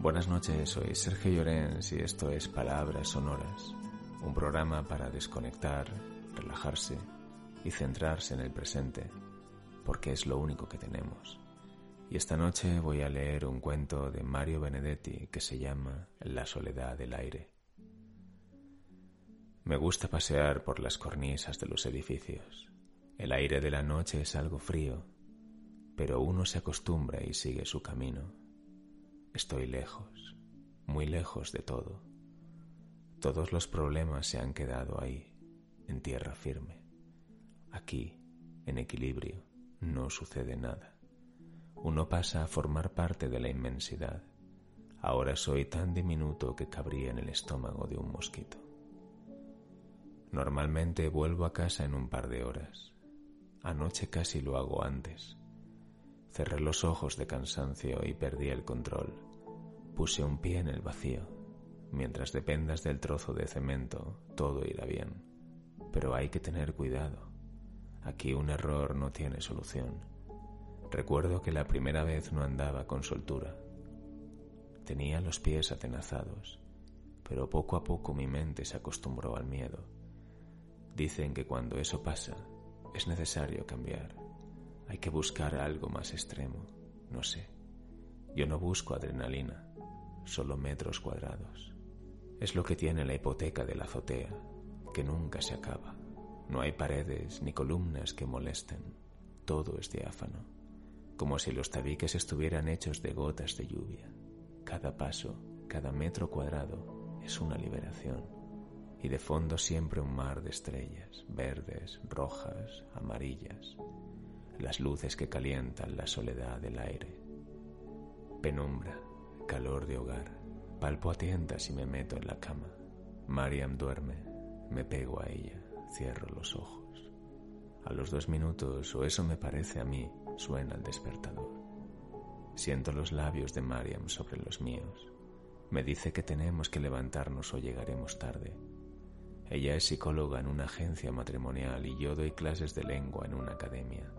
Buenas noches, soy Sergio Llorens y esto es Palabras Sonoras, un programa para desconectar, relajarse y centrarse en el presente porque es lo único que tenemos. Y esta noche voy a leer un cuento de Mario Benedetti que se llama La soledad del aire. Me gusta pasear por las cornisas de los edificios. El aire de la noche es algo frío, pero uno se acostumbra y sigue su camino. Estoy lejos, muy lejos de todo. Todos los problemas se han quedado ahí, en tierra firme, aquí, en equilibrio no sucede nada. Uno pasa a formar parte de la inmensidad. Ahora soy tan diminuto que cabría en el estómago de un mosquito. Normalmente vuelvo a casa en un par de horas. Anoche casi lo hago antes. Cerré los ojos de cansancio y perdí el control. Puse un pie en el vacío. Mientras dependas del trozo de cemento, todo irá bien. Pero hay que tener cuidado. Aquí un error no tiene solución. Recuerdo que la primera vez no andaba con soltura. Tenía los pies atenazados, pero poco a poco mi mente se acostumbró al miedo. Dicen que cuando eso pasa, es necesario cambiar. Hay que buscar algo más extremo. No sé. Yo no busco adrenalina, solo metros cuadrados. Es lo que tiene la hipoteca de la azotea, que nunca se acaba. No hay paredes ni columnas que molesten. Todo es diáfano, como si los tabiques estuvieran hechos de gotas de lluvia. Cada paso, cada metro cuadrado es una liberación. Y de fondo siempre un mar de estrellas, verdes, rojas, amarillas, las luces que calientan la soledad del aire. Penumbra, calor de hogar, palpo a tientas y me meto en la cama. Mariam duerme, me pego a ella cierro los ojos. A los dos minutos, o eso me parece a mí, suena el despertador. Siento los labios de Mariam sobre los míos. Me dice que tenemos que levantarnos o llegaremos tarde. Ella es psicóloga en una agencia matrimonial y yo doy clases de lengua en una academia.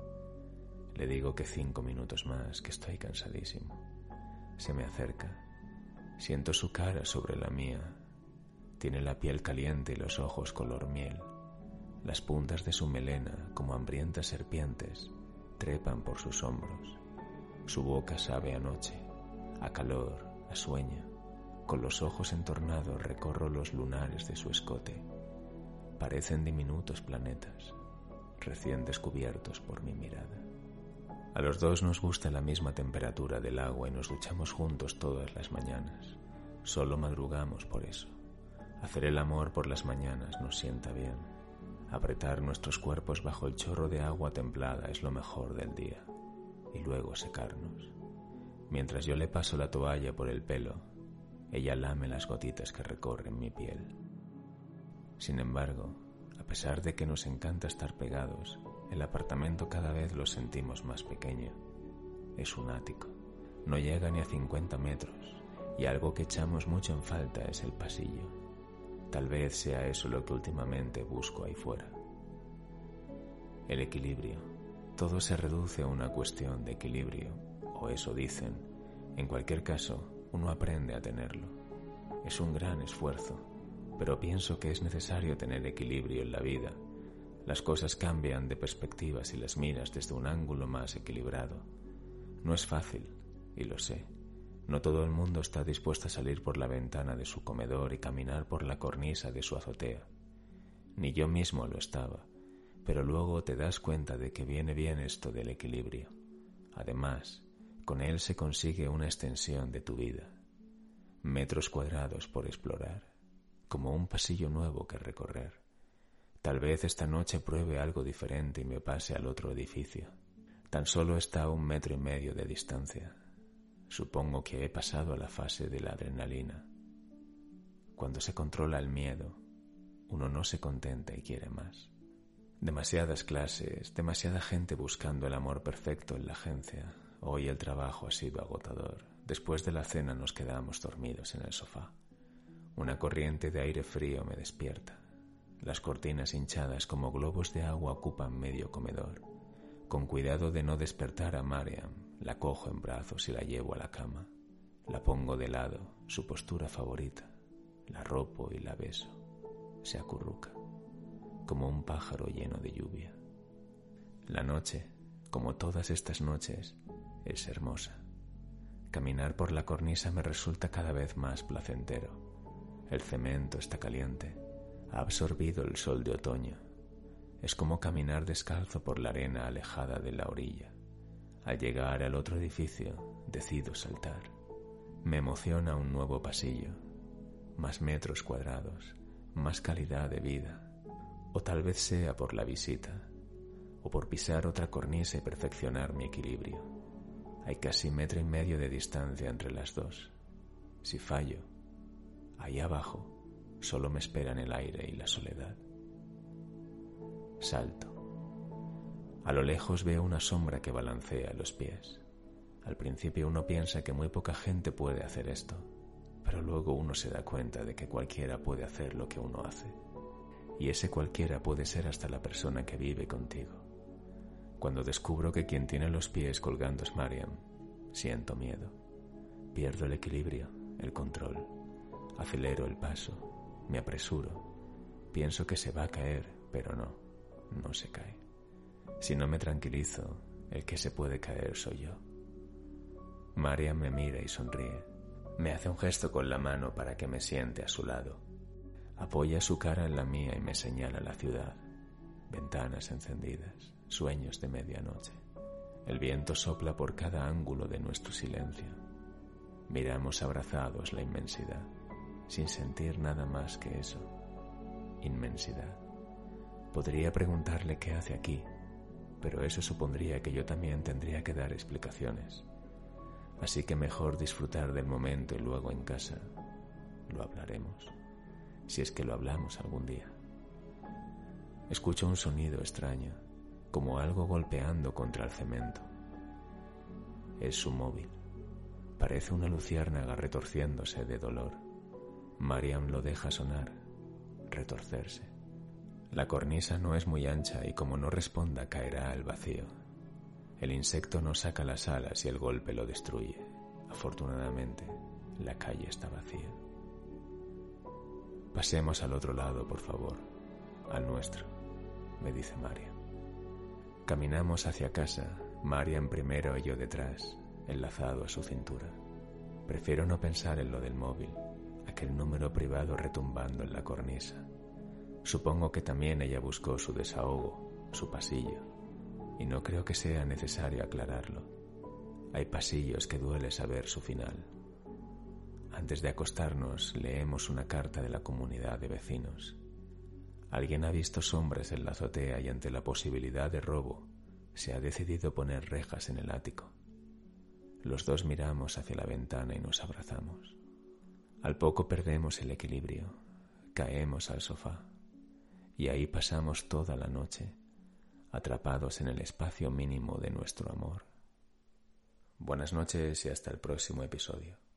Le digo que cinco minutos más, que estoy cansadísimo. Se me acerca. Siento su cara sobre la mía. Tiene la piel caliente y los ojos color miel. Las puntas de su melena, como hambrientas serpientes, trepan por sus hombros. Su boca sabe a noche, a calor, a sueño. Con los ojos entornados recorro los lunares de su escote. Parecen diminutos planetas, recién descubiertos por mi mirada. A los dos nos gusta la misma temperatura del agua y nos duchamos juntos todas las mañanas. Solo madrugamos por eso. Hacer el amor por las mañanas nos sienta bien. Apretar nuestros cuerpos bajo el chorro de agua templada es lo mejor del día, y luego secarnos. Mientras yo le paso la toalla por el pelo, ella lame las gotitas que recorren mi piel. Sin embargo, a pesar de que nos encanta estar pegados, el apartamento cada vez lo sentimos más pequeño. Es un ático, no llega ni a 50 metros, y algo que echamos mucho en falta es el pasillo. Tal vez sea eso lo que últimamente busco ahí fuera. El equilibrio. Todo se reduce a una cuestión de equilibrio, o eso dicen. En cualquier caso, uno aprende a tenerlo. Es un gran esfuerzo, pero pienso que es necesario tener equilibrio en la vida. Las cosas cambian de perspectiva si las miras desde un ángulo más equilibrado. No es fácil, y lo sé no todo el mundo está dispuesto a salir por la ventana de su comedor y caminar por la cornisa de su azotea. Ni yo mismo lo estaba, pero luego te das cuenta de que viene bien esto del equilibrio. Además, con él se consigue una extensión de tu vida, metros cuadrados por explorar, como un pasillo nuevo que recorrer. Tal vez esta noche pruebe algo diferente y me pase al otro edificio. Tan solo está a un metro y medio de distancia, Supongo que he pasado a la fase de la adrenalina. Cuando se controla el miedo, uno no se contenta y quiere más. Demasiadas clases, demasiada gente buscando el amor perfecto en la agencia. Hoy el trabajo ha sido agotador. Después de la cena nos quedamos dormidos en el sofá. Una corriente de aire frío me despierta. Las cortinas hinchadas como globos de agua ocupan medio comedor. Con cuidado de no despertar a Mariam, la cojo en brazos y la llevo a la cama. La pongo de lado, su postura favorita. La ropo y la beso. Se acurruca como un pájaro lleno de lluvia. La noche, como todas estas noches, es hermosa. Caminar por la cornisa me resulta cada vez más placentero. El cemento está caliente, ha absorbido el sol de otoño. Es como caminar descalzo por la arena alejada de la orilla. Al llegar al otro edificio, decido saltar. Me emociona un nuevo pasillo, más metros cuadrados, más calidad de vida o tal vez sea por la visita, o por pisar otra cornisa y perfeccionar mi equilibrio. Hay casi metro y medio de distancia entre las dos. Si fallo, ahí abajo solo me esperan el aire y la soledad. Salto. A lo lejos veo una sombra que balancea los pies. Al principio uno piensa que muy poca gente puede hacer esto, pero luego uno se da cuenta de que cualquiera puede hacer lo que uno hace y ese cualquiera puede ser hasta la persona que vive contigo. Cuando descubro que quien tiene los pies colgando es Mariam, siento miedo. Pierdo el equilibrio, el control. Acelero el paso, me apresuro. Pienso que se va a caer, pero no, no se cae. Si no me tranquilizo, el que se puede caer soy yo. Mariam me mira y sonríe. Me hace un gesto con la mano para que me siente a su lado. Apoya su cara en la mía y me señala la ciudad. Ventanas encendidas, sueños de medianoche. El viento sopla por cada ángulo de nuestro silencio. Miramos abrazados la inmensidad, sin sentir nada más que eso. Inmensidad. Podría preguntarle qué hace aquí, pero eso supondría que yo también tendría que dar explicaciones. Así que mejor disfrutar del momento y luego en casa lo hablaremos si es que lo hablamos algún día. Escucho un sonido extraño, como algo golpeando contra el cemento. Es su móvil. Parece una luciérnaga retorciéndose de dolor. Mariam lo deja sonar, retorcerse. La cornisa no es muy ancha y como no responda caerá al vacío. El insecto no saca las alas y el golpe lo destruye. Afortunadamente, la calle está vacía. Pasemos al otro lado, por favor, al nuestro, me dice María. Caminamos hacia casa, en primero y yo detrás, enlazado a su cintura. Prefiero no pensar en lo del móvil, aquel número privado retumbando en la cornisa. Supongo que también ella buscó su desahogo, su pasillo, y no creo que sea necesario aclararlo. Hay pasillos que duele saber su final. Antes de acostarnos leemos una carta de la comunidad de vecinos. Alguien ha visto sombras en la azotea y ante la posibilidad de robo se ha decidido poner rejas en el ático. Los dos miramos hacia la ventana y nos abrazamos. Al poco perdemos el equilibrio, caemos al sofá y ahí pasamos toda la noche, atrapados en el espacio mínimo de nuestro amor. Buenas noches y hasta el próximo episodio.